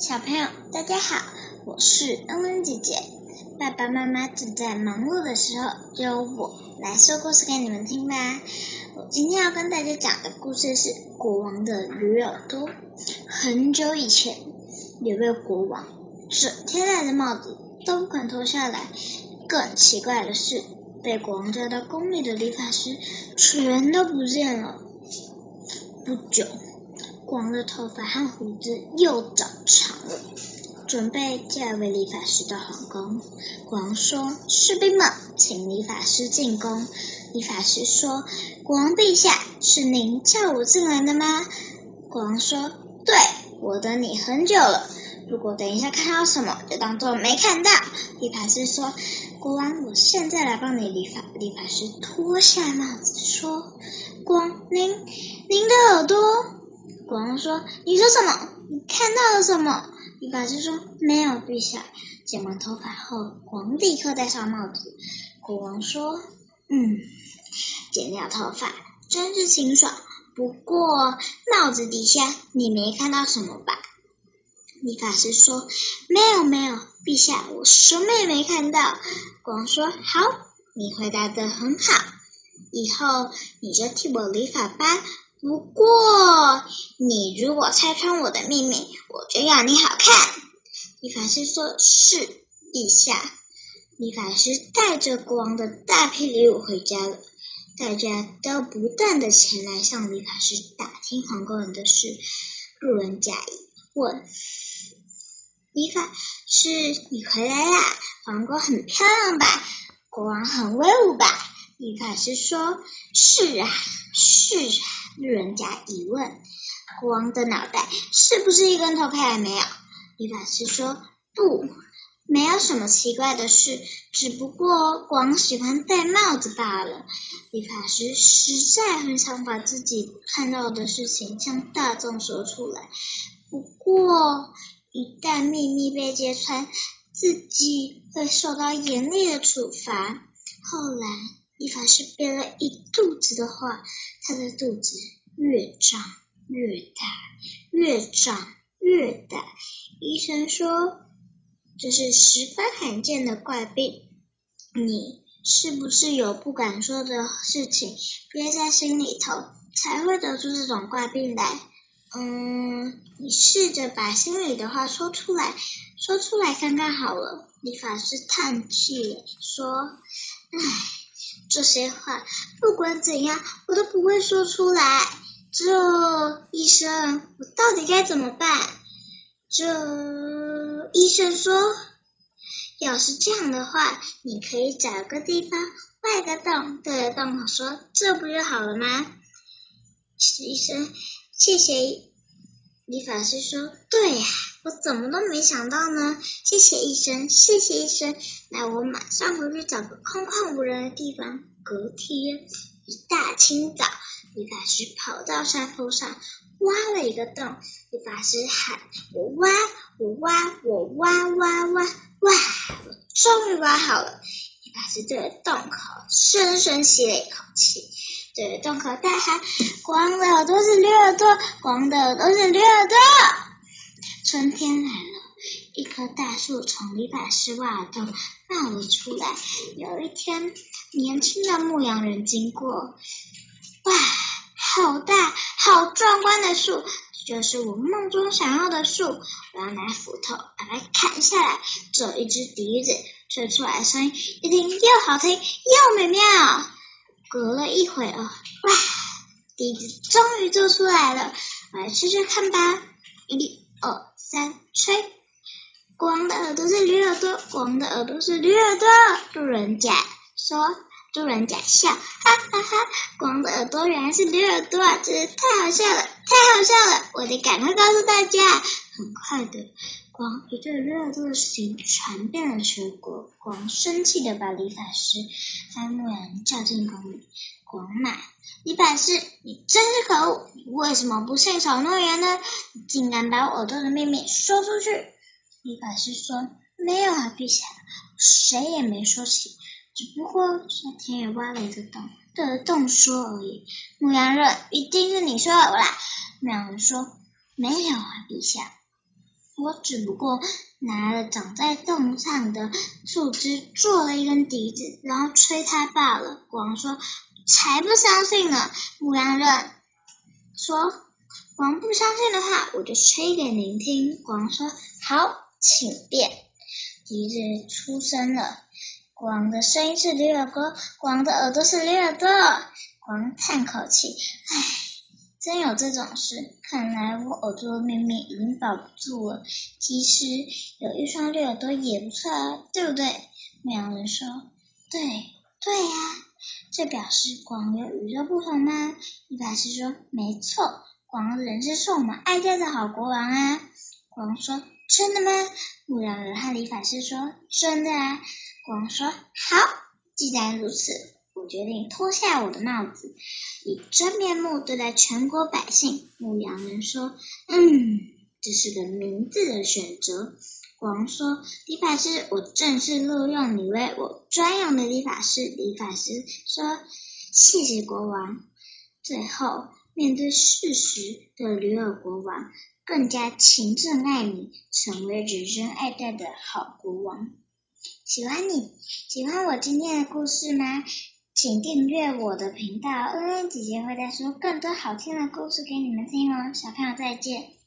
小朋友，大家好，我是恩恩姐姐。爸爸妈妈正在忙碌的时候，就由我来说故事给你们听吧。我今天要跟大家讲的故事是《国王的驴耳朵》。很久以前，有位国王，整天戴着帽子都不肯脱下来。更奇怪的是，被国王叫到宫里的理发师全都不见了。不久。国王的头发和胡子又长长了，准备嫁为理发师到皇宫。国王说：“士兵们，请理发师进宫。”理发师说：“国王陛下，是您叫我进来的吗？”国王说：“对，我等你很久了。如果等一下看到什么，就当做没看到。”理发师说：“国王，我现在来帮你理发。”理发师脱下帽子说：“国王，您您的耳朵。”国王说：“你说什么？你看到了什么？”理发师说：“没有，陛下。”剪完头发后，国王立刻戴上帽子。国王说：“嗯，剪掉头发真是清爽。不过帽子底下你没看到什么吧？”理发师说：“没有，没有，陛下，我什么也没看到。”国王说：“好，你回答的很好，以后你就替我理发吧。”不过，你如果拆穿我的秘密，我就要你好看。理发师说：“是，陛下。”理发师带着国王的大批礼物回家了，大家都不断的前来向理发师打听皇宫人的事。路人甲乙问：“理发师，你回来啦？皇宫很漂亮吧？国王很威武吧？”理发师说：“是啊，是啊。”路人甲疑问：“国王的脑袋是不是一根头发也没有？”理发师说：“不，没有什么奇怪的事，只不过国王喜欢戴帽子罢了。”理发师实在很想把自己看到的事情向大众说出来，不过一旦秘密被揭穿，自己会受到严厉的处罚。后来，理发师憋了一肚子的话。他的肚子越长越大，越长越大。医生说这是十分罕见的怪病。你是不是有不敢说的事情憋在心里头，才会得出这种怪病来？嗯，你试着把心里的话说出来，说出来看看好了。理发师叹气说：“唉。”这些话不管怎样，我都不会说出来。这医生，我到底该怎么办？这医生说，要是这样的话，你可以找个地方挖个洞，对着洞口说：“这不就好了吗？”医生，谢谢。理发师说：“对呀，我怎么都没想到呢？谢谢医生，谢谢医生。那我马上回去找个空旷无人的地方。”隔天一大清早，理发师跑到山坡上挖了一个洞。理发师喊：“我挖，我挖，我挖挖挖挖！我终于挖好了。”理发师对着洞口深深吸了一口气。对洞口大喊：“光的耳朵是驴耳朵，光的耳朵是驴耳朵。”春天来了，一棵大树从理发师挖的洞冒了出来。有一天，年轻的牧羊人经过，哇，好大、好壮观的树，就是我梦中想要的树。我要拿斧头把它砍下来，做一只笛子，吹出来的声音一听又好听又美妙。隔了一会儿，哇，笛子终于做出来了，我来吹吹看吧。一、二、三，吹！光的耳朵是驴耳朵，光的耳朵是驴耳朵。路人甲说，路人甲笑，哈哈哈！光的耳朵原来是驴耳朵，真是太好笑了，太好笑了！我得赶快告诉大家。很快的。光一对驴耳朵的事情传遍了全国，光生气的把理发师和牧羊人叫进宫里。光骂理发师：“你真是可恶！你为什么不信守诺言呢？你竟敢把我耳朵的秘密说出去！”理发师说：“没有啊，陛下，谁也没说起，只不过是田野挖了一个洞，对着洞说而已。”牧羊人：“一定是你说的啦！”牧羊人说：“没有啊，陛下。”我只不过拿了长在洞上的树枝做了一根笛子，然后吹它罢了。国王说：“才不相信呢！”牧羊人说：“国王不相信的话，我就吹给您听。”国王说：“好，请便。”笛子出声了。国王的声音是驴耳朵，国王的耳朵是驴耳朵。国王叹口气：“唉，真有这种事！看来我耳朵的秘密已经保不住了。其实有一双绿耳朵也不错啊，对不对？”牧羊人说：“对，对呀。这表示广有与众不同吗？”理发师说：“没错，广的人生是我们爱戴的好国王啊。”国王说：“真的吗？”牧羊人和理发师说：“真的啊。”国王说：“好，既然如此，我决定脱下我的帽子，真面目对待全国百姓。”牧羊人说：“嗯，这是个明智的选择。”国王说：“理发师，我正式录用你为我专用的理发师。”理发师说：“谢谢国王。”最后，面对事实的驴耳国王更加勤政爱民，成为人人爱戴的好国王。喜欢你，喜欢我今天的故事吗？请订阅我的频道，恩恩姐姐会再说更多好听的故事给你们听哦。小朋友再见。